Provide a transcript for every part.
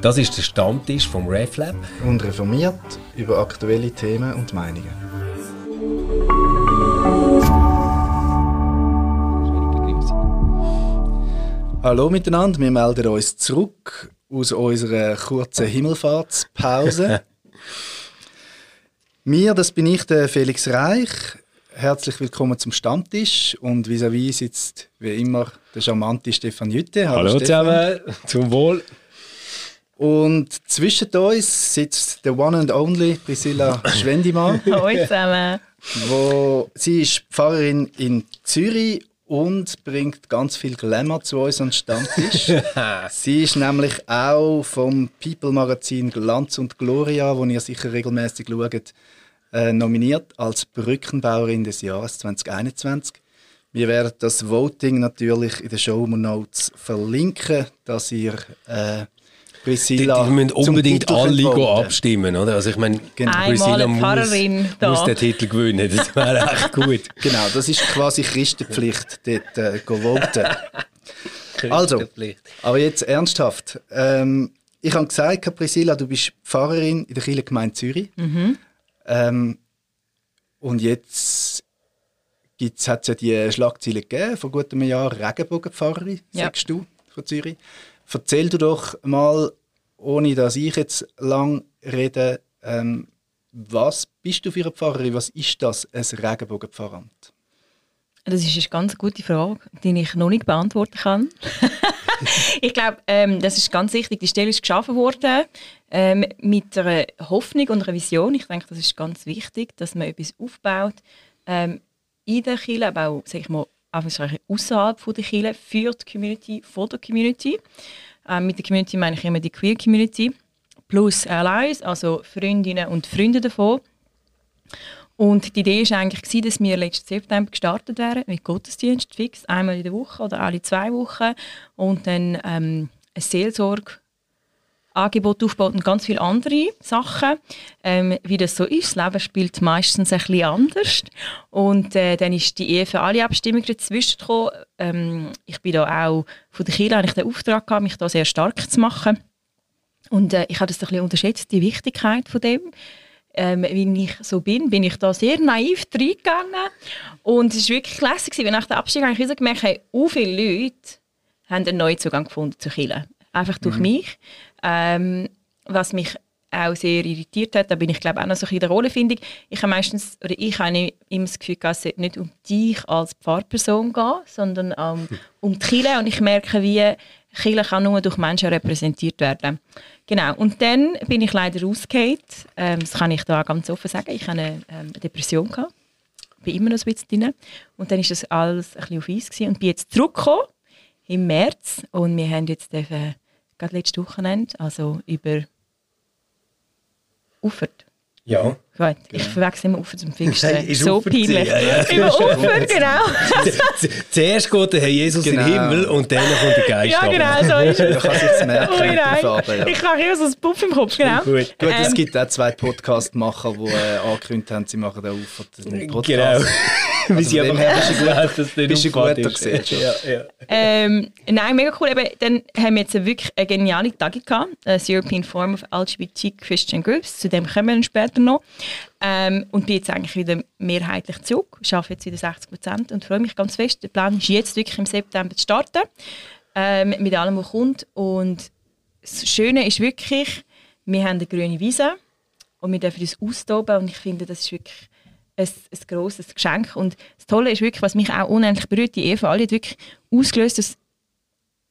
Das ist der Stammtisch vom RefLab. Und reformiert über aktuelle Themen und Meinungen. Hallo miteinander, wir melden uns zurück aus unserer kurzen Himmelfahrtspause. Mir, das bin ich, der Felix Reich. Herzlich willkommen zum Stammtisch und vis-à-vis sitzt wie immer der charmante Stefan Jütte. Hallo, Hallo zusammen, zum Wohl. Und zwischen uns sitzt der one and only Priscilla Schwendimann. Hallo zusammen. Wo, sie ist Pfarrerin in Zürich und bringt ganz viel Glamour zu uns an den Stammtisch. sie ist nämlich auch vom People-Magazin Glanz und Gloria, wo ihr sicher regelmäßig schaut, äh, nominiert als Brückenbauerin des Jahres 2021. Wir werden das Voting natürlich in den Show Notes verlinken, dass ihr äh, Priscilla. Die, die müssen unbedingt alle abstimmen, oder? Also ich meine, genau. Priscilla muss, muss, den Titel gewinnen. Das wäre echt gut. genau, das ist quasi Christenpflicht, dort äh, voten. also, aber jetzt ernsthaft. Ähm, ich habe gesagt, Priscilla, du bist Pfarrerin in der Kirchengemeinde Zürich. Mhm. Ähm, und jetzt hat es ja die Schlagzeile gegeben, vor gut einem Jahr, Regenbogenpfarrerin, ja. sagst du, von Zürich. Erzähl du doch mal, ohne dass ich jetzt lang rede, ähm, was bist du für eine Pfarrerin? Was ist das, ein Regenbogenpfarramt? Das ist eine ganz gute Frage, die ich noch nicht beantworten kann. ich glaube, ähm, das ist ganz wichtig. Die Stelle ist geschaffen worden ähm, mit einer Hoffnung und einer Vision. Ich denke, das ist ganz wichtig, dass man etwas aufbaut ähm, in der Kirche, aber auch, sag ich mal, außerhalb der Kirche, für die Community, von der Community. Ähm, mit der Community meine ich immer die Queer Community plus Allies, also Freundinnen und Freunde davon. Und die Idee war eigentlich, dass wir letzten September gestartet wären mit Gottesdienst fix, einmal in der Woche oder alle zwei Wochen. Und dann ähm, eine Seelsorge Angebot aufgebaut und ganz viele andere Sachen. Ähm, wie das so ist, das Leben spielt meistens ein bisschen anders. Und äh, dann ist die Ehe für alle Abstimmungen dazwischen gekommen. Ähm, ich bin da auch von der Kirche, ich den Auftrag gehabt, mich da sehr stark zu machen. Und äh, ich habe das ein bisschen unterschätzt, die Wichtigkeit von dem. Ähm, wie ich so bin, bin ich da sehr naiv reingegangen. Und es war wirklich klasse, weil nach der Abstimmung habe ich gemerkt, hey, so viele Leute haben einen neuen Zugang gefunden zu Kirche. Einfach durch mhm. mich. Ähm, was mich auch sehr irritiert hat, da bin ich glaube auch noch so ein in der Rolle, finde ich. Habe meistens, oder ich habe immer das Gefühl, es sollte nicht um dich als Pfarrperson gehen, sondern um, um die Kirche und ich merke, wie Kirche kann nur durch Menschen repräsentiert werden. Genau, und dann bin ich leider rausgefallen, ähm, das kann ich da ganz offen sagen, ich hatte eine ähm, Depression, gehabt. bin immer noch ein bisschen drin und dann ist das alles ein bisschen auf Eis gewesen. und bin jetzt zurückgekommen im März und wir haben jetzt eben gerade letztes Wochenende, also über Ufert. Ja. Gut, genau. ich verwechsel immer Ufer zum Pfingsten. so peinlich. Ja, ja. Über Ufer, genau. Zuerst geht der Herr Jesus genau. in den Himmel und dann kommt der Geist Ja, genau, so ist es. Man kann es merken oh, nein. Ja. Ich habe immer so ein Puff im Kopf, genau. Gut, Gut ähm, es gibt auch zwei Podcast-Macher, die äh, angekündigt haben, sie machen den Ufer den Podcast. Genau. Wie sie aber gut, bist du gut gesehen. Ja, ja. Ähm, nein, mega cool. Eben, dann haben wir jetzt wirklich eine geniale Tage gehabt. Das European Forum of LGBT Christian Groups. Zu dem kommen wir später noch. Ähm, und bin jetzt eigentlich wieder mehrheitlich zurück. Ich arbeite jetzt wieder 60 Prozent und freue mich ganz fest. Der Plan ist jetzt wirklich im September zu starten. Ähm, mit allem, was kommt. Und das Schöne ist wirklich, wir haben eine grüne Wiese und wir dürfen uns austoben. Und ich finde, das ist wirklich ein, ein grosses Geschenk. Und das Tolle ist wirklich, was mich auch unendlich berührt, die Eva alle hat wirklich ausgelöst, dass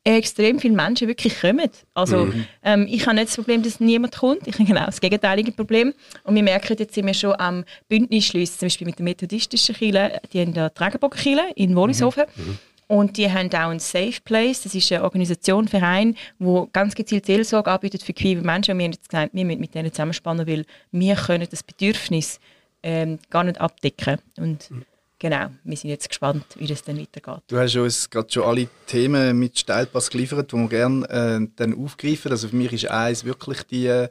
extrem viele Menschen wirklich kommen. Also mhm. ähm, ich habe nicht das Problem, dass niemand kommt. Ich habe genau das gegenteilige Problem. Und wir merken, jetzt sind wir schon am Bündnis schließen, zum Beispiel mit der methodistischen Kirche, die haben da die Regenbogenkirche in Wollishofen. Mhm. mhm. Und die haben auch ein Safe Place. Das ist eine Organisation, ein Verein, wo ganz gezielt Seelsorge anbietet für queere Menschen. Und wir haben jetzt gesagt, wir müssen mit denen zusammenspannen, weil wir können das Bedürfnis ähm, gar nicht abdecken. Und mhm. Genau, wir sind jetzt gespannt, wie das dann weitergeht. Du hast uns gerade schon alle Themen mit Steilpass geliefert, die wir gerne äh, dann aufgreifen. Also für mich ist eins wirklich die, äh,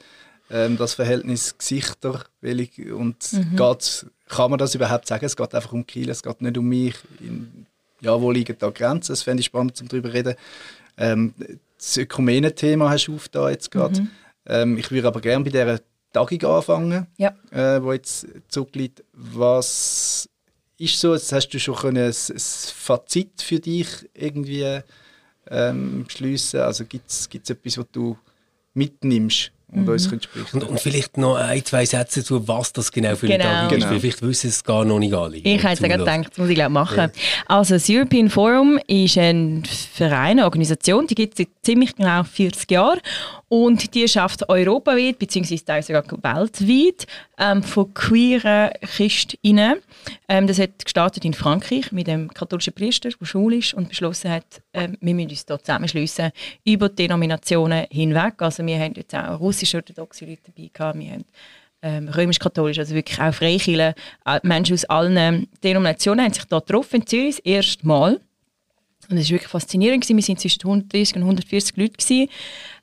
das Verhältnis Gesichter und mhm. geht, kann man das überhaupt sagen? Es geht einfach um Kiel, es geht nicht um mich. In, ja, wo liegen da Grenzen? Das fände ich spannend, um darüber zu reden. Ähm, das Ökumene-Thema hast du da jetzt gerade. Mhm. Ähm, ich würde aber gerne bei dieser Tagung anfangen, ja. äh, wo jetzt zurückliegt. Was ist so, jetzt hast du schon ein, ein Fazit für dich irgendwie ähm, beschließen? Also gibt es etwas, was du mitnimmst und mhm. uns und, und, vielleicht noch ein, zwei Sätze dazu, was das genau für eine genau. Tagung ist. Genau. Vielleicht wissen es gar noch nicht alle. Ich hätte gerade gedacht, das muss ich glaube machen. Ja. Also das European Forum ist ein Verein, eine Organisation, die gibt es seit ziemlich genau 40 Jahren und die schafft europaweit, beziehungsweise sogar weltweit, ähm, von queeren Christinnen. Ähm, das hat gestartet in Frankreich mit dem katholischen Priester, der schwul ist und beschlossen hat, ähm, wir müssen uns hier zusammenschliessen über die Denominationen hinweg. Also wir haben jetzt auch russisch-orthodoxe Leute dabei gehabt, wir haben ähm, römisch-katholisch, also wirklich auch Freikirchen, äh, Menschen aus allen Denominationen haben sich hier getroffen in Zürich, das erste Mal. Und es war wirklich faszinierend. Wir waren zwischen 130 und 140 Leute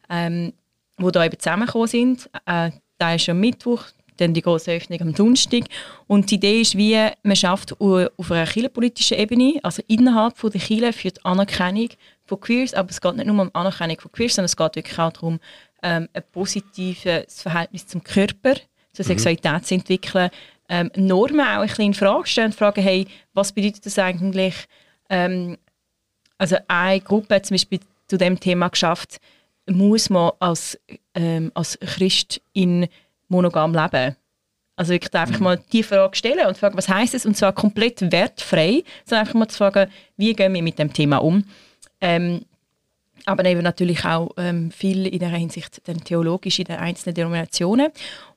ähm, die da eben zusammengekommen sind. Äh, da ist am Mittwoch, dann die große Öffnung am Donnerstag. Und die Idee ist, wie man schafft auf einer kirchenpolitischen Ebene, also innerhalb von der Kirche für die Anerkennung von Queers, aber es geht nicht nur um Anerkennung von Queers, sondern es geht wirklich auch darum, ähm, ein positives Verhältnis zum Körper, zur mhm. Sexualität zu entwickeln, ähm, Normen auch ein bisschen in Frage stellen, fragen, hey, was bedeutet das eigentlich? Ähm, also eine Gruppe hat zum Beispiel zu dem Thema geschafft, muss man als, ähm, als Christ in monogam leben? Also wirklich einfach mal die Frage stellen und fragen, was heißt es? Und zwar komplett wertfrei, sondern einfach mal zu fragen, wie gehen wir mit dem Thema um? Ähm, aber eben natürlich auch ähm, viel in der Hinsicht dann theologisch in den einzelnen Denominationen.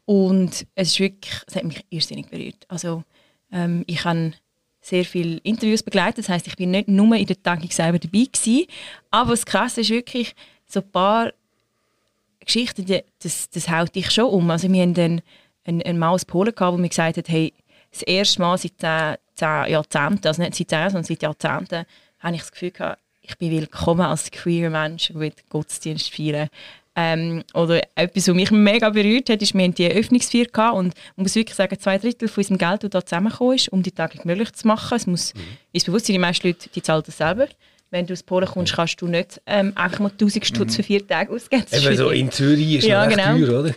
Und es ist wirklich, es hat mich irrsinnig berührt. Also ähm, ich habe sehr viele Interviews begleitet, das heißt, ich bin nicht nur in der Tagung selber dabei gewesen, aber das Krasse ist wirklich, so ein paar Geschichten, die, das, das haut dich schon um. Also wir hatten dann einen, einen Mann aus Polen, gehabt, der mir gesagt hat, hey, das erste Mal seit zehn, zehn Jahrzehnten, also nicht seit zehn, sondern seit Jahrzehnten, habe ich das Gefühl gehabt, ich bin willkommen als queer Mensch, der Gottesdienst feiern ähm, oder etwas, was mich mega berührt hat, ist, wir hatten die Eröffnungsfeier gehabt und man muss wirklich sagen, zwei Drittel von unserem Geld, das da zusammengekommen ist, um die Tage möglich zu machen, es muss mhm. ins Bewusstsein, die meisten Leute, die zahlen das selber, wenn du aus Polen kommst, kannst du nicht ähm, einfach mal 1000 Stutz mhm. für vier Tage ausgeben. Eben so in Zürich ist ja, genau. teuer, oder?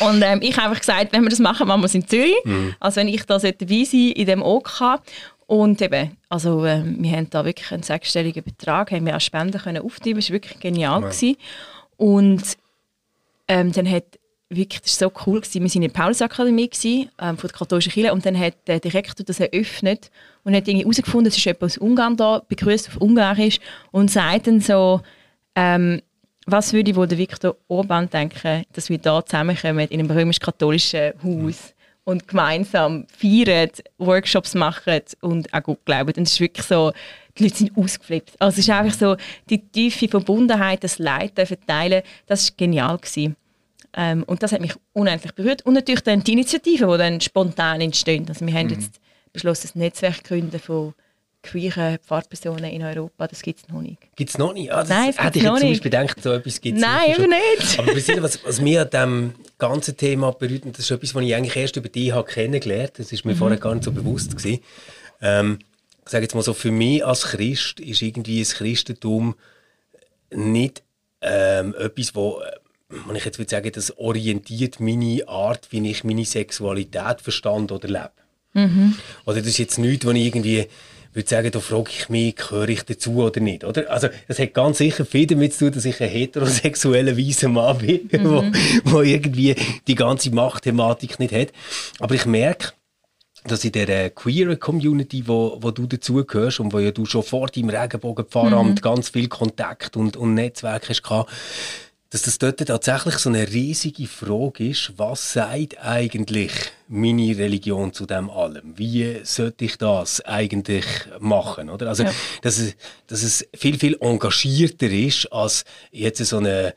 Und ähm, ich habe einfach gesagt, wenn wir das machen, machen wir es in Zürich. Mhm. Also wenn ich da dabei sein in dem OK. Und eben, also ähm, wir haben da wirklich einen sechsstelligen Betrag, haben wir auch Spenden können auftreiben, das war wirklich genial. Ja. Und ähm, dann hat wirklich, das war so cool, gewesen. wir waren in der Paulusakademie ähm, von der katholischen Kirche und dann hat der Direktor das eröffnet und hat herausgefunden, es ist jemand aus Ungarn da, begrüßt auf Ungarisch und sagt dann so, ähm, was würde wohl der Viktor Orban denken, dass wir da zusammenkommen in einem römisch-katholischen Haus und gemeinsam feiern, Workshops machen und auch gut glauben. Und es ist wirklich so, die Leute sind ausgeflippt. Also es ist einfach so, die tiefe Verbundenheit, das Leid verteilen, das war genial. Gewesen. Ähm, und das hat mich unendlich berührt. Und natürlich dann die Initiativen, die dann spontan entstehen. Also wir haben mhm. jetzt beschlossen, ein Netzwerk gründen von queeren Pfarrpersonen in Europa. Das gibt es noch nicht. Gibt es noch nicht? Ah, das Nein, es hätte ich jetzt zum Beispiel gedacht, so etwas gibt es Nein, eben nicht. Aber was, was mir an diesem ganzen Thema berührt, und das ist etwas, was ich eigentlich erst über dich habe kennengelernt das ist mir mhm. vorher gar nicht so bewusst gewesen. Ähm, ich sage jetzt mal so, für mich als Christ ist irgendwie das Christentum nicht ähm, etwas, wo wenn ich jetzt würde sagen, das orientiert meine Art, wie ich meine Sexualität verstand oder lebe. Mhm. Oder das ist jetzt nichts, wo ich irgendwie würde sagen, da frage ich mich, gehöre ich dazu oder nicht, oder? Also, das hat ganz sicher viel damit zu tun, dass ich ein heterosexueller weißer Mann bin, mhm. wo, wo irgendwie die ganze Machtthematik nicht hat. Aber ich merke, dass in der queer Community, wo, wo du dazugehörst und wo ja du schon vor deinem Regenbogenpfarramt mhm. ganz viel Kontakt und, und Netzwerk hast gehabt, dass das dort tatsächlich so eine riesige Frage ist, was sagt eigentlich meine Religion zu dem allem? Wie sollte ich das eigentlich machen? Oder? Also, ja. dass, es, dass es viel, viel engagierter ist als jetzt so eine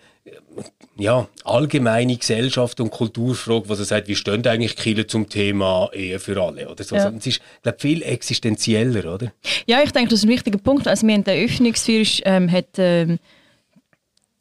ja, allgemeine Gesellschaft und Kulturfrage, wo sie sagt, wie stehen eigentlich Kinder zum Thema Ehe für alle? Oder so. Ja. Es ist, glaube viel existenzieller, oder? Ja, ich denke, das ist ein wichtiger Punkt. Also, wir haben den Öffnungsführer, ähm, hat, ähm,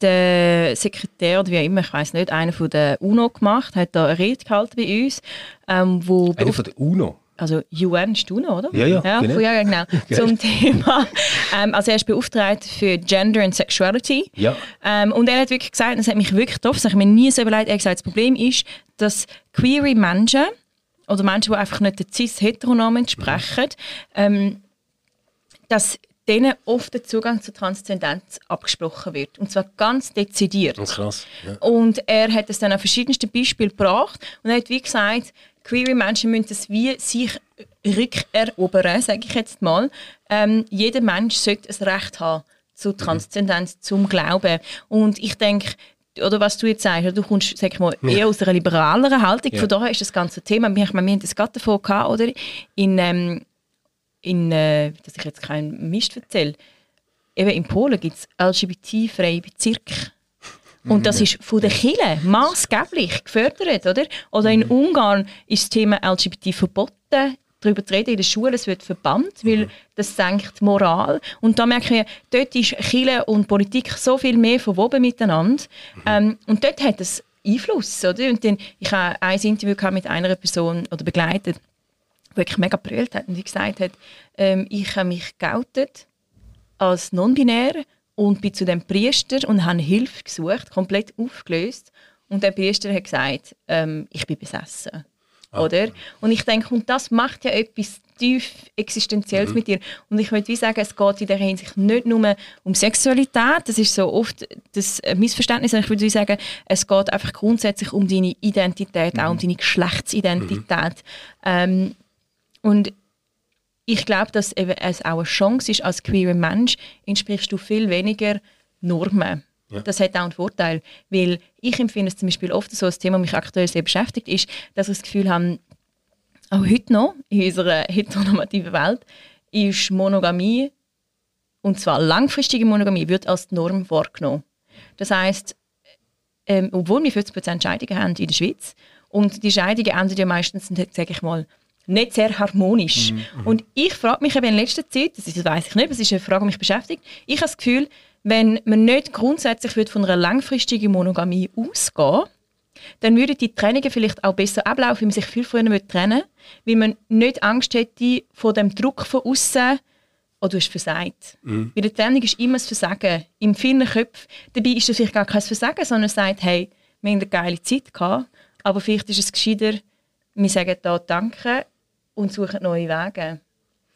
der Sekretär oder wie auch immer, ich weiß nicht, einer von der UNO gemacht, hat da eine Rede gehalten bei uns. Ähm, wo einer von der UNO? also UN ist du noch, oder? Ja, ja, ja, genau. ja genau. Zum Thema, ähm, also er ist beauftragt für Gender and Sexuality. Ja. Ähm, und er hat wirklich gesagt, das hat mich wirklich getroffen, das habe ich mir nie so überlegt, er hat gesagt, das Problem ist, dass queere Menschen oder Menschen, die einfach nicht der cis-heteronorm entsprechen, ähm, dass denen oft der Zugang zur Transzendenz abgesprochen wird. Und zwar ganz dezidiert. Oh, krass. Ja. Und er hat es dann an verschiedensten Beispielen gebracht und er hat wie gesagt, queere Menschen müssen das wie sich rückerobern, sage ich jetzt mal. Ähm, jeder Mensch sollte ein Recht haben zur Transzendenz, zum Glauben. Und ich denke, oder was du jetzt sagst, du kommst sag ich mal, eher aus einer liberaleren Haltung, Ja. von daher ist das ganze Thema, ich meine, wir haben das gerade davon gehabt, oder? In, ähm, in äh, dass ich jetzt keinen Mist erzähle, eben in Polen gibt es LGBT-freie Bezirke. Und das ist von den Kirchen maßgeblich gefördert, oder? Oder in Ungarn ist das Thema LGBT verboten, darüber zu reden in der Schule, es wird verbannt, weil das senkt die Moral. Und da merke ich, dort ist Kirche und Politik so viel mehr verwoben miteinander. Ähm, und dort hat es Einfluss, oder? Und dann, ich habe ein Interview mit einer Person oder begleitet, wirklich mega brüllt hat und die gesagt hat, ähm, ich habe mich geoutet als non-binär und bin zu dem Priester und habe Hilfe gesucht, komplett aufgelöst. Und der Priester hat gesagt, ähm, ich bin besessen. Oder? Und ich denke, und das macht ja etwas tief Existenzielles mit dir. Und ich würde wie sagen, es geht in der Hinsicht nicht nur um Sexualität, das ist so oft das Missverständnis, sondern ich würde sagen, es geht einfach grundsätzlich um deine Identität, auch um deine Geschlechtsidentität. Ähm, und ich glaube, dass eben es auch eine Chance ist, als queerer Mensch entsprichst du viel weniger Normen. Ja. Das hat auch einen Vorteil, weil ich empfinde es zum Beispiel oft so, das Thema, das mich aktuell sehr beschäftigt, ist, dass ich das Gefühl habe, auch heute noch, in unserer heteronormativen Welt, ist Monogamie, und zwar langfristige Monogamie, wird als Norm wahrgenommen. Das heißt, ähm, obwohl wir 50% Scheidungen haben in der Schweiz und die Scheidungen enden ja meistens, sage ich mal, nicht sehr harmonisch. Und ich frage mich eben in letzter Zeit, das, ist, das weiß ich nicht, das ist eine Frage, die mich beschäftigt, ich habe das Gefühl, wenn man nicht grundsätzlich würde von einer langfristigen Monogamie ausgehen dann würden die Trennungen vielleicht auch besser ablaufen, wenn man sich viel früher trennen weil man nicht Angst hätte vor dem Druck von außen, oh, du hast versagt. Weil die Trennung ist immer das Versagen. In vielen Köpfen. Dabei ist das vielleicht gar kein Versagen, sondern sagt, hey, wir haben eine geile Zeit gehabt, aber vielleicht ist es gescheiter, wir sagen da Danke und suchen neue Wege.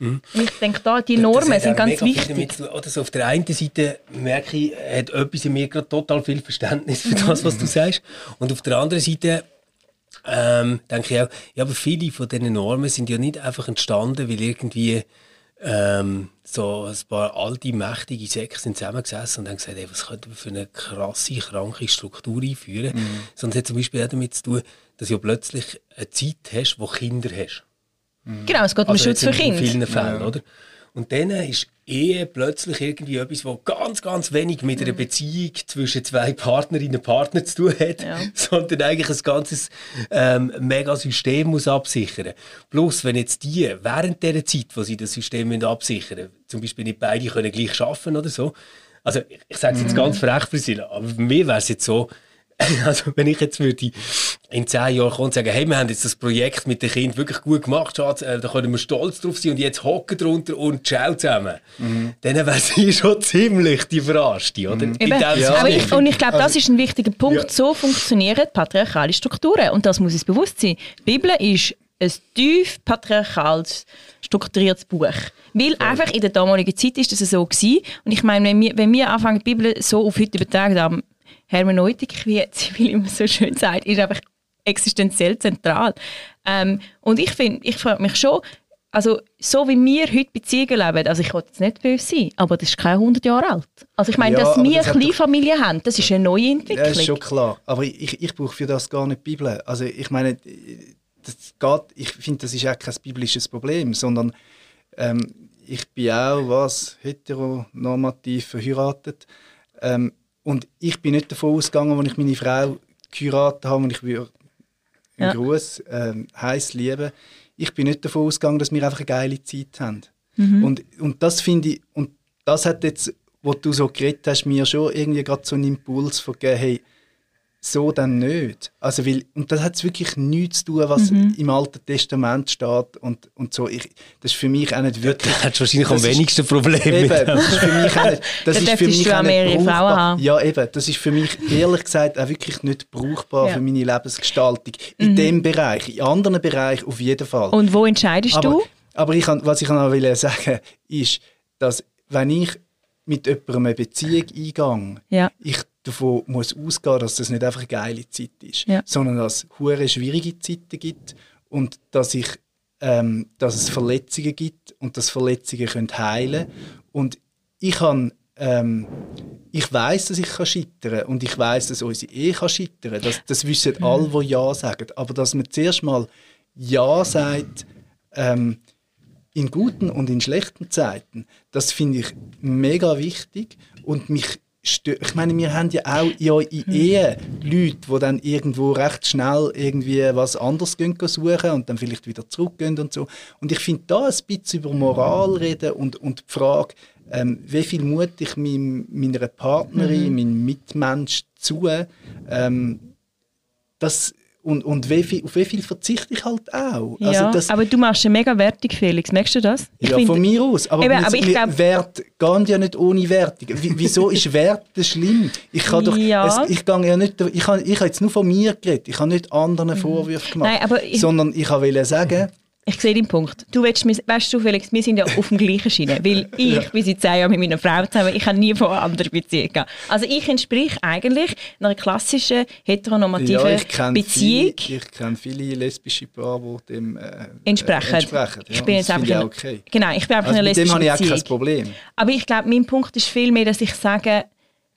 Und ich denke, da, die Normen Das sind ganz wichtig. zu tun. Oder so auf der einen Seite merke ich, hat etwas in mir gerade total viel Verständnis für das, was du sagst. Und auf der anderen Seite ähm, denke ich auch, ja, aber viele von diesen Normen sind ja nicht einfach entstanden, weil irgendwie ähm, so ein paar alte, mächtige Säcke sind zusammengesessen und haben gesagt, ey, was könnten wir für eine krasse, kranke Struktur einführen. Sondern es hat zum Beispiel auch damit zu tun, dass du ja plötzlich eine Zeit hast, wo du Kinder hast. Genau, es geht um Also Schutz für in, in Kinder. vielen Fällen, oder? Und dann ist Ehe plötzlich irgendwie etwas, was ganz, ganz wenig mit Mhm. einer Beziehung zwischen zwei Partnerinnen und Partnern zu tun hat, Ja. sondern eigentlich ein ganzes ähm, mega System muss absichern. Plus, wenn jetzt die während dieser Zeit, wo sie das System müssen absichern müssen, zum Beispiel nicht beide können gleich arbeiten oder so, also ich, ich sage es Mhm. jetzt ganz frech, Priscilla, aber bei mir wäre es jetzt so, also wenn ich jetzt würde in zehn Jahren kommen und sagen, hey, wir haben jetzt das Projekt mit den Kindern wirklich gut gemacht, Schatz, äh, da können wir stolz drauf sein und jetzt hocken drunter und ciao zusammen. Dann wäre sie schon ziemlich die Verarschte, oder? In Eben. dem Aber ich, und ich glaube, das ist ein wichtiger Punkt. Ja. So funktionieren patriarchale Strukturen. Und das muss uns bewusst sein. Die Bibel ist ein tief patriarchales strukturiertes Buch. Weil einfach in der damaligen Zeit ist das so gewesen. Und ich meine, wenn wir, wenn wir anfangen, die Bibel so auf heute übertragen haben, Hermeneutik, wie Zivilin immer so schön sagt, ist einfach existenziell zentral. Ähm, und ich finde, ich frage mich schon, also so wie wir heute Beziehungen leben, also ich will jetzt nicht böse sein, aber das ist kein 100 Jahre alt. Also ich meine, Ja, dass wir das eine doch- haben, das ist eine neue Ja, Entwicklung. ist schon klar. Aber ich, ich brauche für das gar nicht die Bibel. Also ich meine, das geht, ich finde, das ist auch kein biblisches Problem, sondern ähm, ich bin auch was heteronormativ verheiratet ähm, und ich bin nicht davon ausgegangen, als ich meine Frau geheiratet habe und ich würde einen Ja. Gruß ähm, heiß lieben. Ich bin nicht davon ausgegangen, dass wir einfach eine geile Zeit haben. Mhm. Und, und das finde ich, und das hat jetzt, wo du so geredet hast, mir schon irgendwie gerade so einen Impuls von gegeben, hey, so dann nicht. Also weil, und das hat wirklich nichts zu tun, was mhm. im Alten Testament steht und, und so. Ich, das ist für mich auch nicht wirklich... Da hast wahrscheinlich am wenigsten Probleme eben, Das ist für mich auch nicht... Das ist für mich auch nicht brauchbar. Haben. Ja, eben. Das ist für mich ehrlich gesagt auch wirklich nicht brauchbar ja. für meine Lebensgestaltung. In mhm. dem Bereich. In anderen Bereichen auf jeden Fall. Und wo entscheidest aber, du? Aber ich, was ich noch will sagen ist, dass wenn ich mit jemandem eine Beziehung eingehe, ja. ich davon muss ausgehen, dass das nicht einfach eine geile Zeit ist, ja. sondern dass es hure schwierige Zeiten gibt und dass ich ähm, dass es Verletzungen gibt und dass Verletzungen können heilen und ich kann ähm, ich weiß, dass ich kann scheitern und ich weiß, dass unsere Ehe kann scheitern. Das, das wissen mhm. alle, die ja sagen. Aber dass man zuerst mal ja sagt, ähm, in guten und in schlechten Zeiten, das finde ich mega wichtig und mich ich meine, wir haben ja auch ja in. Ehe Leute, die dann irgendwo recht schnell irgendwie was anderes gehen suchen und dann vielleicht wieder zurückgehen und so. Und ich finde da ein bisschen über Moral reden und, und die Frage, ähm, wie viel Mut ich meinem, meiner Partnerin, mhm. meinem Mitmensch zu, ähm, das und, und wie viel, auf wie viel verzichte ich halt auch. Also ja, das, aber du machst eine mega Wertung, Felix. Merkst du das? Ich ja, find, von mir aus. Aber, eben, aber ich glaub, Wert geht ja nicht ohne Wertung. Wieso ist Wert schlimm? Ich, kann doch, ja. es, ich, ja nicht, ich, habe, ich habe jetzt nur von mir geredet. Ich habe nicht anderen mhm. Vorwürfe gemacht. Nein, aber ich, sondern ich wollte sagen, ich sehe den Punkt. Du willst, weißt du, Felix, wir sind ja auf dem gleichen Schiene. Weil ich ja. bin seit zehn Jahren mit meiner Frau zusammen. Ich habe nie von einer anderen Beziehung gehabt. Also ich entspreche eigentlich einer klassischen heteronormativen ja, Beziehung. Viele, ich kenne viele lesbische Paare, die dem äh, entsprechen. entsprechen. Ja, ich bin jetzt einfach okay. Genau, ich bin einfach also eine lesbische Beziehung. Mit dem habe ich auch kein Problem. Aber ich glaube, mein Punkt ist vielmehr, dass ich sage,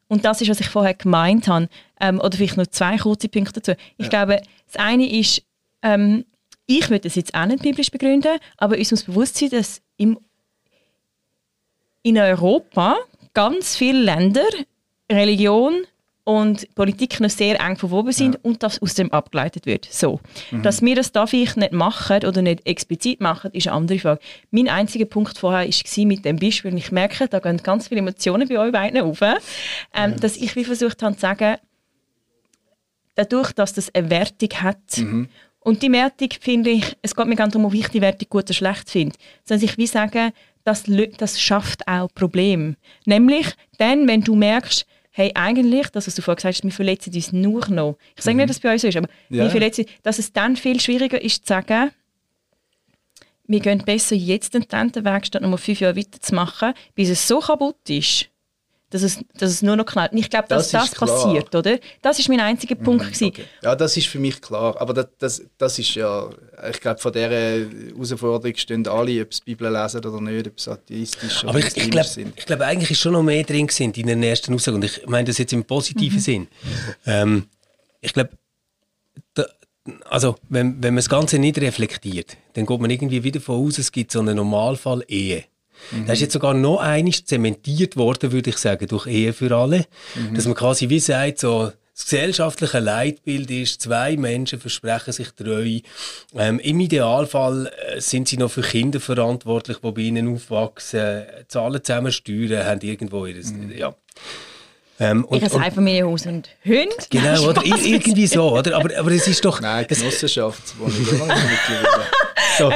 und das ist, was ich vorher gemeint habe, ähm, oder vielleicht noch zwei kurze Punkte dazu. Ich glaube, das eine ist, ähm, ich würde das jetzt auch nicht biblisch begründen, aber uns muss bewusst sein, dass im, in Europa ganz viele Länder Religion und Politik noch sehr eng verwoben sind ja. und das aus dem abgeleitet wird. So. Mhm. Dass wir das da vielleicht nicht machen oder nicht explizit machen, ist eine andere Frage. Mein einziger Punkt vorher war mit dem Beispiel, ich merke, da gehen ganz viele Emotionen bei euch beiden auf, ähm, ja. dass ich wie versucht habe zu sagen, dadurch, dass das eine Wertung hat mhm. Und die Wertung finde ich, es geht mir nicht darum, ob ich die Wertung gut oder schlecht finde, sondern ich will sagen, das, das schafft auch Probleme. Nämlich dann, wenn du merkst, hey, eigentlich, das, was du vorhin gesagt hast, wir verletzen uns nur noch. Ich sage mhm. nicht, dass es bei uns so ist, aber ja. wir verletzen, dass es dann viel schwieriger ist zu sagen, wir gehen besser jetzt den Weg, statt noch fünf Jahre weiterzumachen, bis es so kaputt ist, dass es, dass es nur noch knallt. Und ich glaube, dass das, das passiert, oder? Das ist mein einziger mhm, Punkt. Mhm, okay. Ja, das ist für mich klar. Aber das, das, das ist ja, ich glaube, von dieser Herausforderung stehen alle, ob sie die Bibel lesen oder nicht, ob sie atheistisch oder ich, ich glaub, sind. Ich glaube, eigentlich ist schon noch mehr drin in den ersten Aussagen. Und ich meine das jetzt im positiven mhm. Sinn. Ähm, ich glaube, also, wenn, wenn man das Ganze nicht reflektiert, dann geht man irgendwie wieder von aus, es gibt so einen Normalfall Ehe. Mhm. Das ist jetzt sogar noch einiges zementiert worden, würde ich sagen, durch Ehe für alle. Mhm. Dass man quasi wie sagt, so, das gesellschaftliche Leitbild ist, zwei Menschen versprechen sich treu. Ähm, Im Idealfall äh, sind sie noch für Kinder verantwortlich, die bei ihnen aufwachsen, zahlen zusammen Steuern, haben irgendwo ihr... Mhm. Ja. Ähm, und, Ihre Einfamilienhaus und Hunde? Genau, oder? irgendwie so, oder? Aber, aber es ist doch... Nein, ich,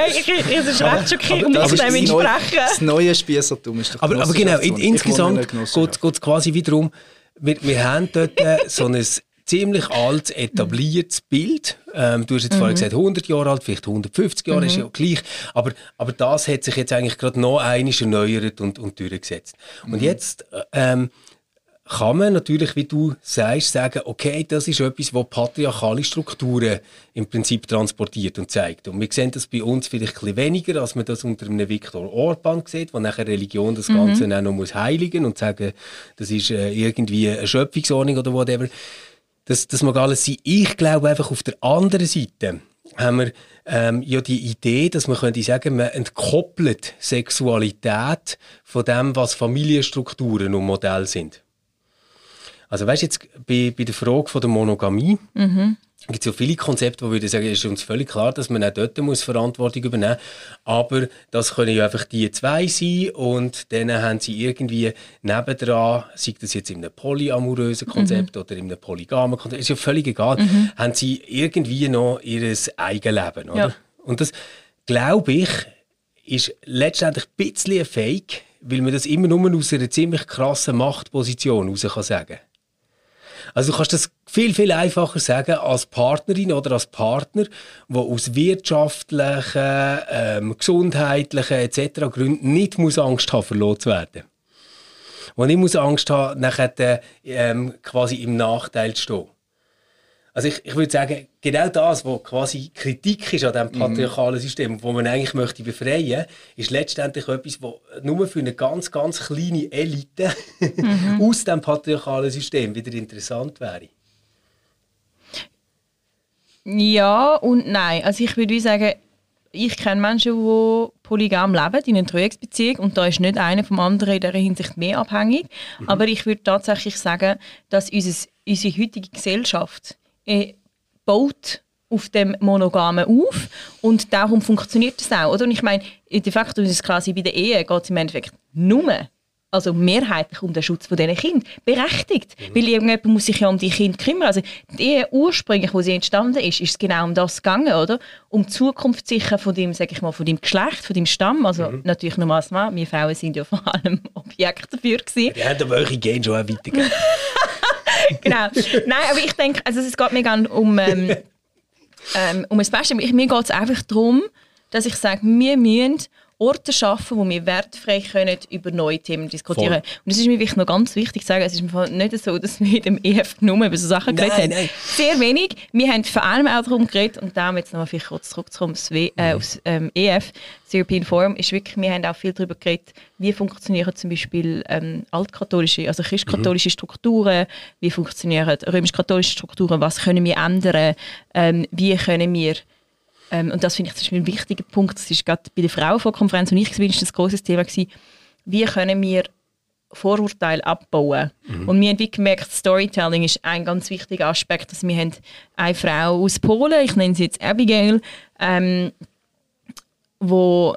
ich, ich ist recht schockiert und muss dem entsprechen. Das neue Spiessertum ist doch Aber, aber genau, in, insgesamt geht es quasi wiederum, wir, wir haben dort äh, so ein ziemlich altes, etabliertes Bild. Ähm, du hast jetzt mhm. vorhin gesagt, 100 Jahre alt, vielleicht 150 Jahre, mhm. ist ja gleich. Aber, aber das hat sich jetzt eigentlich gerade noch einiges erneuert und, und durchgesetzt. Mhm. Und jetzt äh, ähm, kann man natürlich, wie du sagst, sagen, okay, das ist etwas, was patriarchale Strukturen im Prinzip transportiert und zeigt. Und wir sehen das bei uns vielleicht ein bisschen weniger, als man das unter einem Viktor Orban sieht, wo nachher Religion das Ganze mhm. auch noch muss heiligen und sagen, das ist äh, irgendwie eine Schöpfungsordnung oder whatever. Das, das mag alles sein. Ich glaube einfach auf der anderen Seite haben wir ähm, ja die Idee, dass man könnte sagen, man entkoppelt Sexualität von dem, was Familienstrukturen und Modell sind. Also weißt du jetzt bei, bei der Frage von der Monogamie, mhm. gibt es ja viele Konzepte, die würden sagen, es ist uns völlig klar, dass man auch dort muss Verantwortung übernehmen muss. Aber das können ja einfach die zwei sein und dann haben sie irgendwie nebendran, sei das jetzt in einem polyamorösen Konzept mhm. oder in einem polygamen Konzept, ist ja völlig egal, mhm. haben sie irgendwie noch ihr Eigenleben, oder? Ja. Und das, glaube ich, ist letztendlich ein bisschen fake, weil man das immer nur aus einer ziemlich krassen Machtposition heraus kann sagen also du kannst das viel, viel einfacher sagen als Partnerin oder als Partner, wo aus wirtschaftlichen, ähm, gesundheitlichen etc. Gründen nicht muss Angst haben, verloren zu werden. Und nicht muss Angst haben, nachher ähm, quasi im Nachteil zu stehen. Also ich, ich würde sagen, genau das, was quasi Kritik ist an diesem mhm. patriarchalen System, wo man eigentlich möchte befreien, ist letztendlich etwas, was nur für eine ganz, ganz kleine Elite mhm. aus dem patriarchalen System wieder interessant wäre. Ja und nein. Also ich würde sagen, ich kenne Menschen, die polygam leben, in einer Dreiecksbeziehung und da ist nicht einer vom anderen in dieser Hinsicht mehr abhängig. Mhm. Aber ich würde tatsächlich sagen, dass unser, unsere heutige Gesellschaft äh, baut auf dem Monogamen auf und darum funktioniert das auch. Oder? Und ich meine, de facto ist es quasi bei der Ehe geht es im Endeffekt nur also mehrheitlich um den Schutz von diesen Kindern. Berechtigt. Mhm. Weil irgendjemand muss sich ja um die Kinder kümmern. Also die Ehe ursprünglich, wo sie entstanden ist, ist es genau um das gegangen, oder? Um die Zukunft sicher von dem, sag ich mal, von dem Geschlecht, von dem Stamm. Also mhm. natürlich als Mann. Wir Frauen sind ja vor allem Objekte dafür gewesen. Haben aber eure Gene schon auch weitergegeben. genau. Nein, aber ich denke, also es geht mir gerne um, ähm, ähm, um ein Beispiel. Mir geht es einfach darum, dass ich sage, wir müssen Orte schaffen, wo wir wertfrei können über neue Themen diskutieren können. Und es ist mir wichtig, noch ganz wichtig zu sagen, es ist nicht so, dass wir in dem EF nur über so Sachen geredet haben. Nein. Sehr wenig. Wir haben vor allem auch darum geredet, und darum jetzt noch vielleicht kurz zurückzukommen aufs, w äh, mhm. aufs ähm, EF, das European Forum, ist wirklich, wir haben auch viel darüber geredet, wie funktionieren zum Beispiel ähm, altkatholische, also christkatholische mhm. Strukturen, wie funktionieren römisch-katholische Strukturen, was können wir ändern, ähm, wie können wir ähm, und das finde ich das ist ein wichtiger Punkt. Das ist gerade bei der Frauenkonferenz, und ich war, das großes Thema gewesen. Wie können wir Vorurteile abbauen? Mhm. Und wir haben gemerkt, Storytelling ist ein ganz wichtiger Aspekt. Also wir haben eine Frau aus Polen, ich nenne sie jetzt Abigail, ähm, wo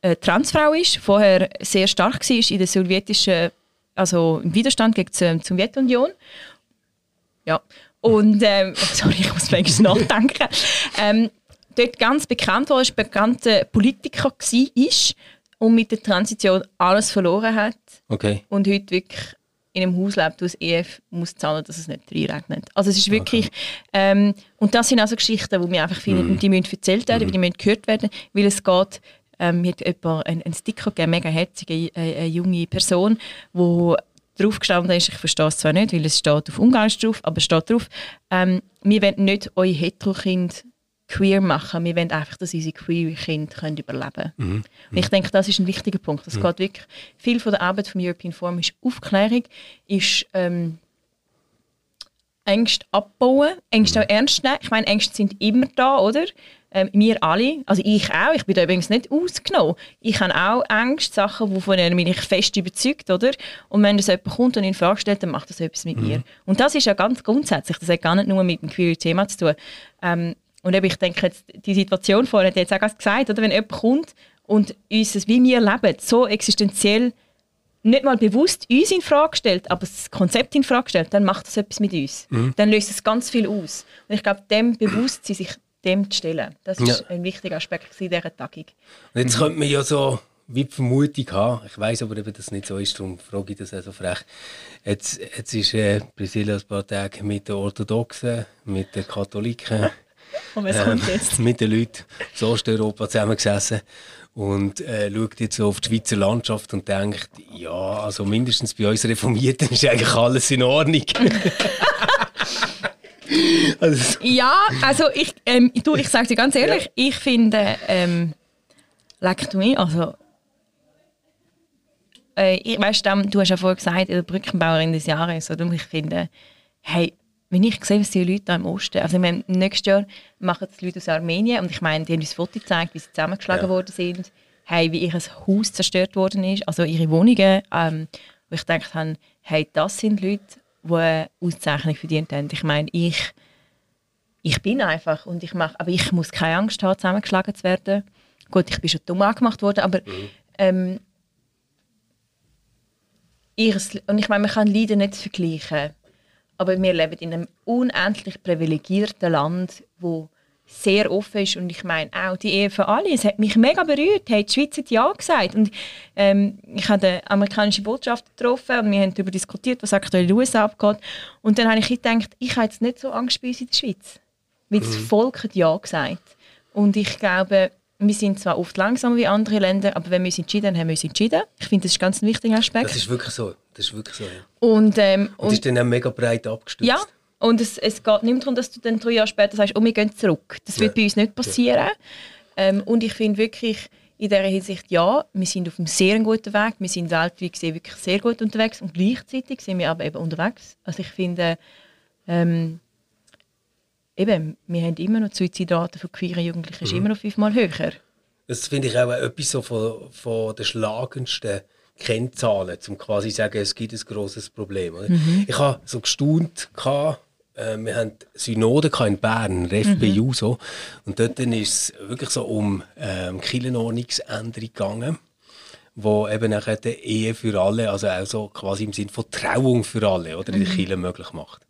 eine Transfrau ist, vorher sehr stark war in der sowjetischen, also im Widerstand gegen die Sowjetunion. Ja. Und, ähm, sorry, ich muss manchmal nachdenken. Ähm, dort ganz bekannt war, ist bekannter Politiker war und mit der Transition alles verloren hat. Okay. Und heute wirklich in einem Haus lebt, wo das EF muss zahlen, dass es nicht reinregnet. Also es ist wirklich, okay. ähm, und das sind also Geschichten, die mir einfach finden, mm. die müssen erzählt werden, mm. die müssen gehört werden, weil es geht, ähm, mir hat jemand einen, einen Sticker gegeben, mega herzige, eine, eine junge Person, die drauf gestanden ist, ich verstehe es zwar nicht, weil es steht auf Ungarisch drauf, aber es steht drauf, ähm, wir wollen nicht eure Hetero-Kind queer machen. Wir wollen einfach, dass unsere queer Kinder überleben können. Mhm. Und ich denke, das ist ein wichtiger Punkt. Es mhm. geht wirklich, viel von der Arbeit vom European Forum ist Aufklärung, ist ähm, Ängste abbauen, Ängste mhm. auch ernst nehmen. Ich meine, Ängste sind immer da, oder? Ähm, wir alle, also ich auch, ich bin da übrigens nicht ausgenommen. Ich habe auch Ängste, Sachen, wovon ich fest überzeugt, oder? Und wenn das jemand kommt und ihn vorstellt, dann macht das etwas mit mhm. mir. Und das ist ja ganz grundsätzlich, das hat gar nicht nur mit dem queer Thema zu tun. Ähm, und ich denke, jetzt, die Situation vorhin, die jetzt auch gesagt, oder? wenn jemand kommt und uns, wie wir leben, so existenziell nicht mal bewusst uns in Frage stellt, aber das Konzept in Frage stellt, dann macht das etwas mit uns. Mhm. Dann löst es ganz viel aus. Und ich glaube, dem Bewusstsein, sich dem zu stellen, das ist ja. ein wichtiger Aspekt in dieser Tagung. Und jetzt könnte man ja so wie die Vermutung haben, ich weiß aber, ob das nicht so ist, darum frage ich das auch so frech. Jetzt, jetzt ist äh, Brasilien ein paar Tage mit den Orthodoxen, mit den Katholiken und was kommt ähm, jetzt? mit den Leuten aus Osteuropa zusammengesessen und äh, schaut jetzt so auf die Schweizer Landschaft und denkt, ja, also mindestens bei uns Reformierten ist eigentlich alles in Ordnung. also, ja, also ich, ähm, du, ich sage dir ganz ehrlich, ja. ich finde, ähm, leck du mich, also äh, ich, weißt, du hast ja vorhin gesagt, der Brückenbauerin des Jahres, oder? ich finde, hey, wenn ich sehe, was die Leute da im Osten, also meine, nächstes Jahr machen das Leute aus Armenien und ich meine, die haben uns Fotos gezeigt, wie sie zusammengeschlagen ja. worden sind, hey, wie ihr Haus zerstört worden ist, also ihre Wohnungen, ähm, wo ich gedacht habe, hey, das sind Leute, die eine Auszeichnung verdient haben. Ich meine, ich, ich bin einfach und ich mache, aber ich muss keine Angst haben, zusammengeschlagen zu werden. Gut, ich bin schon dumm angemacht worden, aber mhm. ähm, ihres, und ich meine, man kann Leiden nicht vergleichen, aber wir leben in einem unendlich privilegierten Land, wo sehr offen ist und ich meine auch die Ehe für alle. Es hat mich mega berührt. Hey, die Schweiz hat ja gesagt und ähm, ich habe den amerikanischen Botschafter getroffen und wir haben darüber diskutiert, was aktuell in den USA abgeht und dann habe ich gedacht, ich habe jetzt nicht so Angst bei uns in der Schweiz, weil mhm. das Volk hat ja gesagt und ich glaube, wir sind zwar oft langsamer wie andere Länder, aber wenn wir uns entschieden haben, haben wir uns entschieden. Ich finde, das ist ganz ein wichtiger Aspekt. Das ist wirklich so. Das ist wirklich so, ja. Und, ähm, und, und ist dann auch mega breit abgestützt. Ja, und es, es geht nicht darum, dass du dann drei Jahre später sagst, oh, wir gehen zurück. Das wird ja. bei uns nicht passieren. Ja. Ähm, und ich finde wirklich, in dieser Hinsicht, ja, wir sind auf einem sehr guten Weg. Wir sind weltweit gesehen wirklich sehr gut unterwegs und gleichzeitig sind wir aber eben unterwegs. Also ich finde, ähm, eben, wir haben immer noch die Suizidrate von queeren Jugendlichen mhm. ist immer noch fünfmal höher. Das finde ich auch etwas so von, von den schlagendsten Kennzahlen, um quasi zu sagen, es gibt ein grosses Problem. Mhm. Ich habe so gestaunt, gehabt, äh, wir hatten Synode in Bern, RFBU mhm. so, und dort ist es wirklich so um ähm, Kirchenordnungsänderung gegangen wo eben nachher die Ehe für alle, also auch so quasi im Sinne von Trauung für alle, oder, mhm. der Kirche möglich macht.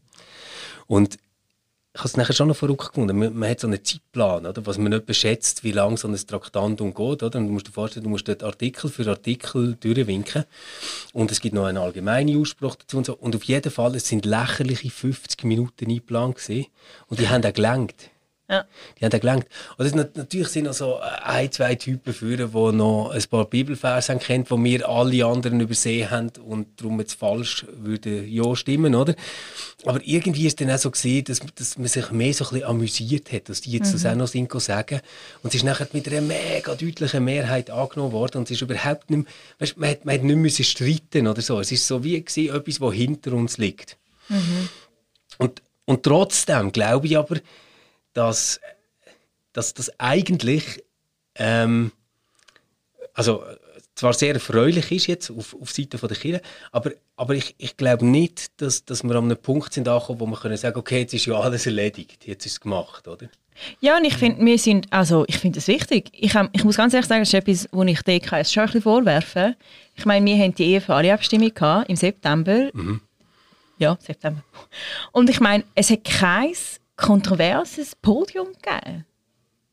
Und ich habe es nachher schon noch verrückt gefunden. Man, man, hat so einen Zeitplan, oder? was man nicht beschätzt, wie lange so ein Traktandum geht. Oder? Du musst dir vorstellen, du musst dort Artikel für Artikel durchwinken. Und es gibt noch einen allgemeinen Ausspruch dazu. Und, so. und auf jeden Fall, es sind lächerliche 50 Minuten eingeplant gewesen. Und die haben auch gelenkt. Ja. Die haben dann gelangt. Also natürlich sind noch so äh, ein, zwei Typen führen, die noch ein paar Bibelverse kennen, die wir alle anderen übersehen haben und darum jetzt falsch würde ja stimmen, oder? Aber irgendwie ist dann auch so gesehen, dass, dass man sich mehr so ein bisschen amüsiert hat, dass die jetzt mhm. das auch noch sind, sagen. Und es ist nachher mit einer mega deutlichen Mehrheit angenommen worden und es ist überhaupt nicht mehr, weißt, man, hat, man hat nicht müssen streiten oder so. Es ist so wie gewesen, etwas, was hinter uns liegt. Mhm. Und, und trotzdem glaube ich aber, dass, dass das eigentlich ähm, also zwar sehr erfreulich ist jetzt auf, auf Seite der Kirche, aber, aber ich, ich glaube nicht, dass, dass wir an einem Punkt sind angekommen, wo wir können sagen, okay, jetzt ist ja alles erledigt, jetzt ist es gemacht, oder? Ja, und ich finde, wir sind, also ich finde das wichtig. Ich, hab, ich muss ganz ehrlich sagen, das ist etwas, wo ich DKS schon ein bisschen vorwerfe. Ich meine, wir haben die Ehe für alle Abstimmung gehabt, im September. Mhm. Ja, September. Und ich meine, es hat keins kontroverses Podium gegeben.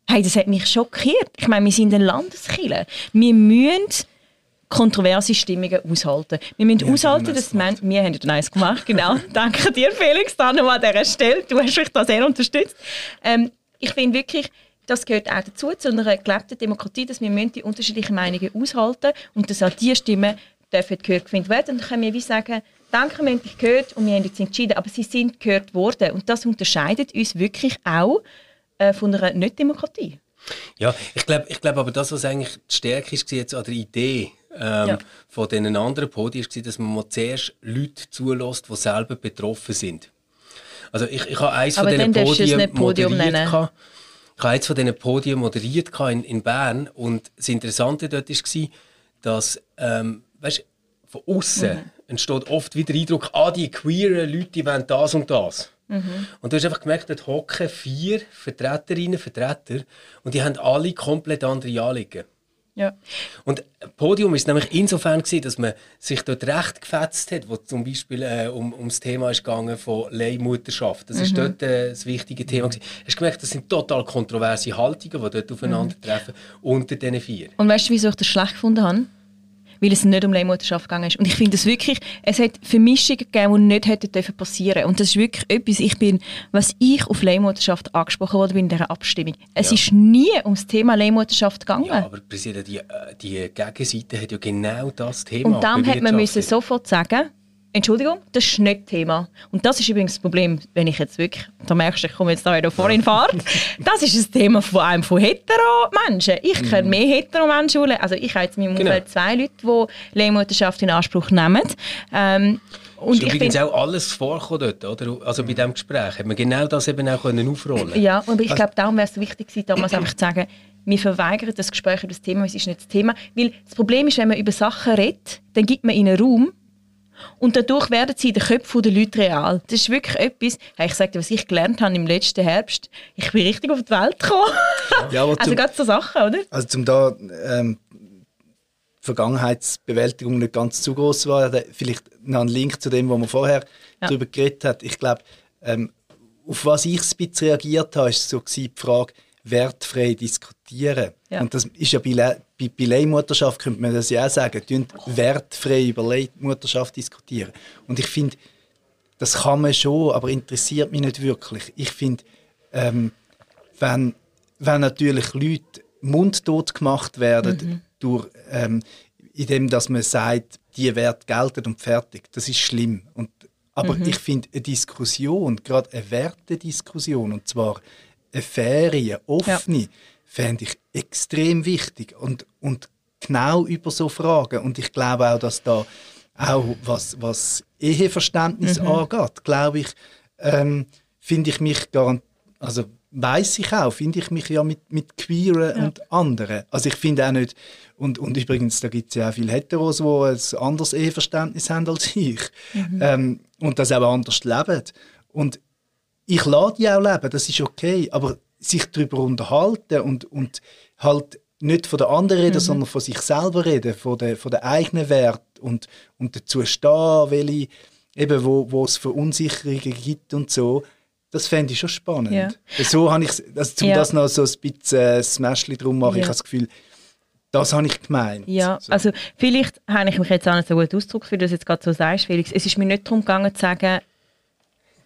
Hey, das hat mich schockiert. Ich meine, wir sind ein Landeskirche. Wir müssen kontroverse Stimmungen aushalten. Wir müssen ja, aushalten, dass man, wir haben ja eins gemacht, genau. Danke dir, Felix, da nochmal an dieser Stelle. Du hast mich da sehr unterstützt. Ähm, ich finde wirklich, das gehört auch dazu, zu einer gelebten Demokratie, dass wir die unterschiedlichen Meinungen aushalten und dass auch diese Stimmen dürfen gehört gefunden werden. Und dann können wir wie sagen, danke, wir haben dich gehört und wir haben jetzt entschieden, aber sie sind gehört worden. Und das unterscheidet uns wirklich auch äh, von einer Nicht-Demokratie. Ja, ich glaube ich glaub aber das, was eigentlich die Stärke ist, jetzt an der Idee ähm, ja. von diesen anderen Podien, war, dass man mal zuerst Leute zulässt, die selber betroffen sind. Also ich, ich habe eins aber von diesen Podien Podium moderiert. Nennen. Ich habe eins von diesen Podien moderiert in, in Bern und das Interessante dort war, dass ähm, weißt, von außen mhm entsteht oft wieder der Eindruck, ah, die queeren Leute die wollen das und das. Mhm. Und du hast einfach gemerkt, dort hocken vier Vertreterinnen, Vertreter und die haben alle komplett andere Anliegen. Ja. Und das Podium ist nämlich insofern gewesen, dass man sich dort recht gefetzt hat, wo zum Beispiel äh, um, um das Thema ist gegangen von Leihmutterschaft. Das mhm. ist dort äh, das wichtige Thema gewesen. Hast gemerkt, das sind total kontroverse Haltungen, die dort aufeinandertreffen mhm. unter diesen vier. Und weißt du, wieso ich das schlecht gefunden habe? Weil es nicht um Leihmutterschaft gegangen ist. Und ich finde es wirklich, es hat Vermischungen gegeben, die nicht hätten passieren dürfen. Und das ist wirklich etwas, ich bin, was ich auf Leihmutterschaft angesprochen wurde in dieser Abstimmung. Es ja. ist nie ums Thema Leihmutterschaft gegangen. Ja, aber Präsident, die, äh, die Gegenseite hat ja genau das Thema. Und dann hat man müssen sofort sagen, Entschuldigung, das ist nicht Thema. Und das ist übrigens das Problem, wenn ich jetzt wirklich, da merkst du, ich komme jetzt da wieder vor in Fahrt. Das ist ein Thema von einem von hetero-Menschen. Ich kenne mhm. mehr hetero-Menschen. Also ich habe jetzt in meinem genau. Umfeld zwei Leute, die Lehrmutterschaft in Anspruch nehmen. Ähm, und ist ich übrigens auch alles vorgekommen dort, oder? Also bei diesem Gespräch hat man genau das eben auch können aufrollen Ja, aber ich also, glaube, darum wäre es wichtig gewesen, damals einfach zu sagen, wir verweigern das Gespräch über das Thema, es ist nicht das Thema. Weil das Problem ist, wenn man über Sachen redet, dann gibt man ihnen Raum Und dadurch werden sie in den Köpfen der Leute real. Das ist wirklich etwas, ich sage dir, was ich gelernt habe im letzten Herbst. Ich bin richtig auf die Welt gekommen. Ja, also zum, gerade so Sachen, oder? Also zum da ähm, Vergangenheitsbewältigung nicht ganz zu groß war, vielleicht noch ein Link zu dem, was man vorher ja. darüber geredet hat. Ich glaube, ähm, auf was ich ein bisschen reagiert habe, ist so die Frage, wertfrei diskutieren. Ja. Und das ist ja bei, bei, bei Leihmutterschaft, könnte man das ja auch sagen, wertfrei über Leihmutterschaft diskutieren. Und ich finde, das kann man schon, aber interessiert mich nicht wirklich. Ich finde, ähm, wenn, wenn natürlich Leute mundtot gemacht werden, mhm. durch, ähm, indem dass man sagt, die Wert gelten und fertig, das ist schlimm. Und, aber mhm. ich finde eine Diskussion, gerade eine Wertediskussion, und zwar eine faire, eine offene, ja. Fände ich extrem wichtig. Und, und genau über so Fragen. Und ich glaube auch, dass da auch was, was Eheverständnis mhm. angeht, glaube ich, ähm, finde ich mich gar also weiß ich auch, finde ich mich ja mit, mit Queeren ja. und anderen. Also ich finde auch nicht, und, und übrigens, da gibt es ja auch viele Heteros, die ein anderes Eheverständnis haben als ich. Mhm. Ähm, und das auch anders leben. Und ich lade die auch leben, das ist okay, aber sich darüber unterhalten und, und halt nicht von der anderen reden, mhm. sondern von sich selber reden, von der, von der eigenen Wert und, und dazu stehen, welche, eben wo, wo es Verunsicherungen gibt und so, das fände ich schon spannend. Ja. So habe ich, also zum ja. das noch so ein bisschen äh, Smashli drum machen, ja. ich habe das Gefühl, das habe ich gemeint. Ja, so. also vielleicht habe ich mich jetzt auch nicht so gut ausgedrückt, wie du das jetzt gerade so sagst, Felix. Es ist mir nicht darum gegangen zu sagen,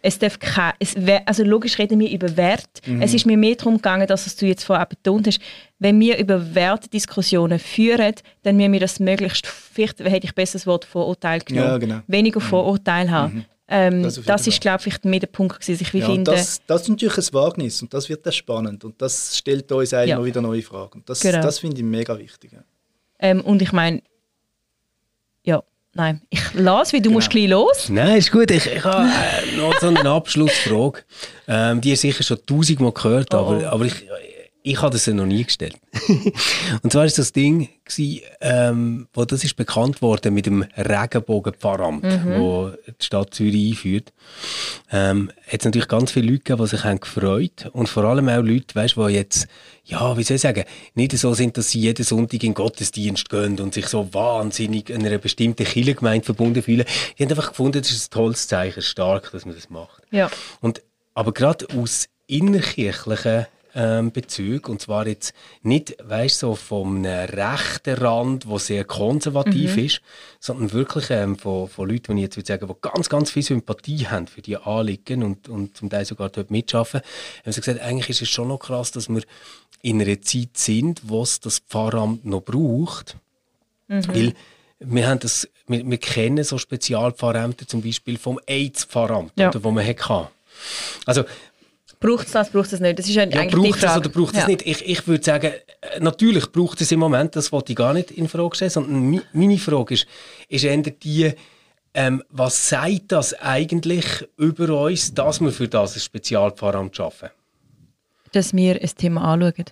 es darf kein, es, also logisch reden wir über Wert. Mhm. Es ist mir mehr darum gegangen, dass was du jetzt vorher betont hast, wenn wir über Wertdiskussionen führen, dann müssen wir das möglichst, vielleicht hätte ich besser das Wort Vorurteil genommen, ja, genau. weniger mhm. Vorurteil haben. Mhm. Ähm, das, das ist, glaube ich, mehr der Punkt, gewesen, ich ja, finde. Das, das, ist natürlich ein Wagnis und das wird dann spannend und das stellt uns auch ja. immer wieder neue Fragen. Und das, genau. das finde ich mega wichtig. Ähm, und ich meine, ja, Nein, ich lasse, wie du genau. musst gleich los. Nein, ist gut. Ich, ich habe äh, noch so eine Abschlussfrage. Ähm, die hast sicher schon tausendmal gehört, oh. aber, aber ich, ich habe das ja noch nie gestellt. und zwar war das Ding, gewesen, ähm, wo das ist bekannt worden mit dem Regenbogenpfarramt, mhm. wo die Stadt Zürich einführt. Ähm, hat es natürlich ganz viele Leute gegeben, die sich haben gefreut und vor allem auch Leute, weißt, die jetzt, ja, wie soll ich sagen, nicht so sind, dass sie jeden Sonntag in den Gottesdienst gehen und sich so wahnsinnig in einer bestimmten Kirchengemeinde verbunden fühlen. Die haben einfach gefunden, das ist ein tolles Zeichen, stark, dass man das macht. Ja. Und, aber gerade aus innerkirchlichen ähm, Bezüge. Und zwar jetzt nicht, weißt so vom rechten Rand, wo sehr konservativ mhm. ist, sondern wirklich ähm, von, von Leuten, die ich jetzt würde sagen, die ganz, ganz viel Sympathie haben für die Anliegen und, und zum Teil sogar dort mitschaffen. Haben sie gesagt, eigentlich ist es schon noch krass, dass wir in einer Zeit sind, wo es das Pfarramt noch braucht. Mhm. Weil wir, haben das, wir, wir kennen so Spezialpfarrämter zum Beispiel vom AIDS-Pfarramt, ja. wo man hatte. Also Braucht es das, braucht es das nicht? Das ist ja, ja braucht es oder braucht es ja. nicht? Ich, ich würde sagen, äh, natürlich braucht es im Moment, das wollte ich gar nicht in Frage stellen, sondern meine Frage ist, ist eher die, ähm, was sagt das eigentlich über uns, dass wir für das ein Spezialpfarramt schaffen? Dass wir ein Thema anschauen.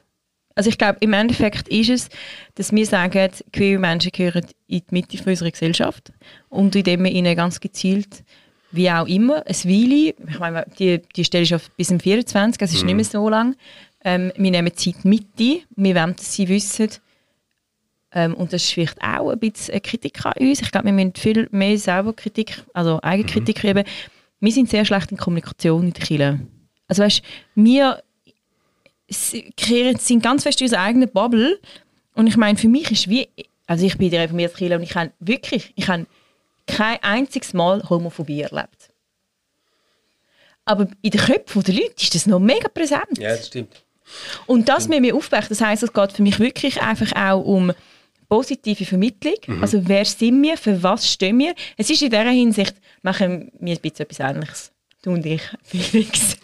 Also ich glaube, im Endeffekt ist es, dass wir sagen, queere Menschen gehören in die Mitte unserer Gesellschaft und indem wir ihnen ganz gezielt wie auch immer, ein Weile, ich meine, die, die Stelle ist auf bis zum 24, es ist mhm. nicht mehr so lang. Ähm, wir nehmen Zeit mit ein, wir wollen, dass sie wissen, ähm, und das ist vielleicht auch ein bisschen eine Kritik an uns. Ich glaube, wir müssen viel mehr selber Kritik, also Eigenkritik mhm. üben. Wir sind sehr schlecht in Kommunikation in der Kirche. Also weißt, wir sind ganz fest in unserer eigenen Bubble und ich meine, für mich ist wie, also ich bin der reformierte Kirche und ich habe wirklich, ich habe kein einziges Mal Homophobie erlebt. Aber in den Köpfen der Leute ist das noch mega präsent. Ja, das stimmt. Und das müssen wir aufbrechen. Das heisst, es geht für mich wirklich einfach auch um positive Vermittlung. Mhm. Also wer sind wir, für was stehen wir? Es ist in dieser Hinsicht, machen wir ein bisschen etwas Ähnliches. Du und ich, Felix.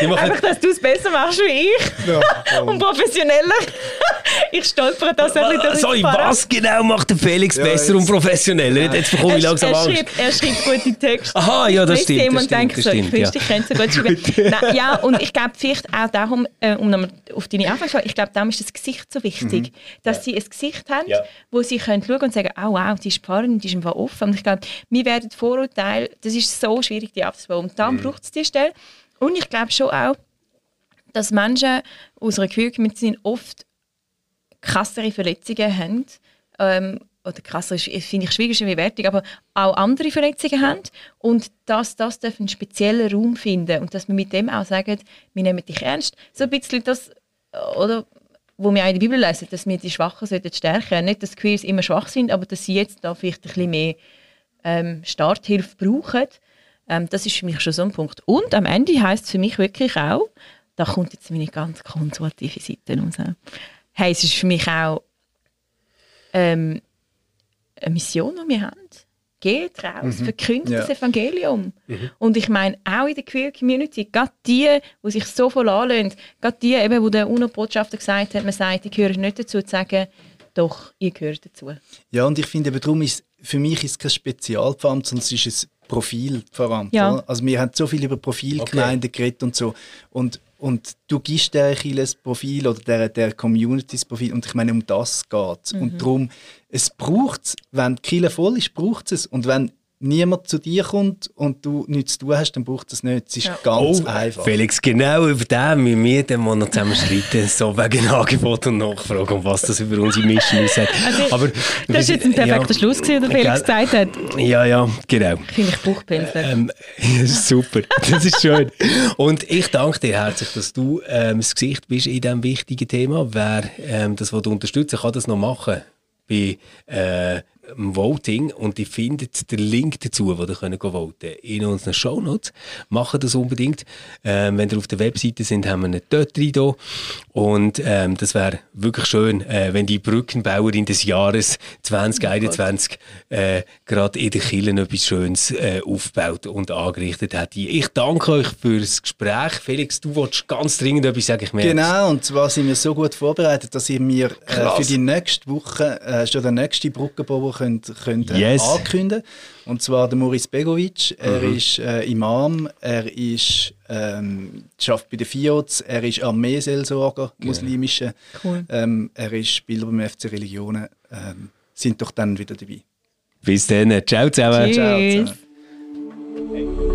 Einfach, dass du es besser machst wie ich. Ja, und professioneller. ich stolpere das ein bisschen Sorry, was genau macht der Felix ja, besser und professioneller? Ja. Jetzt bekomme ich langsam er, Angst. er schreibt gute Texte. Aha, ja, das stimmt. Jemand das denkt so, ich wünschte, ich könnte so gut schreiben. Nein, ja, und ich glaube vielleicht auch darum, äh, um nochmal auf deine Anfragen ich glaube, darum ist das Gesicht so wichtig, mhm. dass sie ein Gesicht haben, wo sie können schauen und sagen, oh wow, die ist Pfarrerin, die ist einfach offen. Und ich glaube, wir werden Vorurteile, das ist so schwierig, die abzubauen. Und dann mhm. braucht es die Stelle. Und ich glaube schon auch, dass Menschen aus einer Queer-Community oft krassere Verletzungen haben. Ähm, oder krasser finde ich schwierig, wie Wertung, aber auch andere Verletzungen haben und dass das einen speziellen Raum finden und dass wir mit dem auch sagen, wir nehmen dich ernst. So ein bisschen das, oder, wo wir auch in der Bibel lesen, dass wir die Schwachen sollten stärken. Nicht, dass Queers immer schwach sind, aber dass sie jetzt da vielleicht ein bisschen mehr ähm, Starthilfe brauchen. Ähm, das ist für mich schon so ein Punkt. Und am Ende heißt es für mich wirklich auch, da kommt jetzt meine ganz konservative Seite raus, heisst es für mich auch ähm, eine Mission, die wir haben. Geht raus, mhm. verkündet ja. das Evangelium. Mhm. Und ich meine, auch in der Queer Community, gerade die, die sich so voll anlösen, gerade die, eben, wo der UNO-Botschafter gesagt hat, man sagt, ich gehöre nicht dazu, zu sagen, doch, ihr gehört dazu. Ja, und ich finde, darum ist für mich ist es kein Spezialpfand, sondern es ist ein Profilpfand. Ja. Also wir haben so viel über Profilgemeinden okay. geredet und so. Und, und du gibst der ein Profil oder der, der Community ein Profil und ich meine, um das geht es. Mhm. Und darum, es braucht es, wenn die Kirche voll ist, braucht es Und wenn niemand zu dir kommt und du nichts zu tun hast, dann braucht es nicht. Es ist ja. ganz oh, einfach. Felix, genau über den mit mir den wir noch zusammen streiten, so wegen Angebot und Nachfrage und was das über unsere Mission sagt. Also, Aber, das ist jetzt ein perfekter ja, Schluss, den Felix gesagt hat. Ja, ja, genau. Finde ich Buchpinsel. Ähm, super, das ist schön. Und ich danke dir herzlich, dass du ähm, das Gesicht bist in diesem wichtigen Thema. Wer ähm, das unterstützen kann das noch machen bei äh, Voting und ihr findet den Link dazu, wo ihr könnt voten könnt, in unseren Shownotes. Macht das unbedingt. Ähm, wenn ihr auf der Webseite sind, haben wir einen dort rein. Und ähm, das wäre wirklich schön, äh, wenn die Brückenbauerin des Jahres 2021 äh, gerade in den Kirchen etwas Schönes äh, aufgebaut und angerichtet hat. Ich danke euch für das Gespräch. Felix, du wolltest ganz dringend etwas sagen. Ich genau, und zwar sind wir so gut vorbereitet, dass ihr mir äh, für die nächste Woche äh, schon der nächste Brückenbauer könnt, könnt yes. ankündigen Und zwar der Moritz Begovic. Er mhm. ist äh, Imam, er ist, ähm, schafft bei den FIOZ, er ist Armeeseelsorger, okay. muslimische. Cool. Ähm, er ist Spieler beim FC Religionen. Ähm, sind doch dann wieder dabei. Bis dann. Ciao zusammen. Tschüss. Ciao zusammen.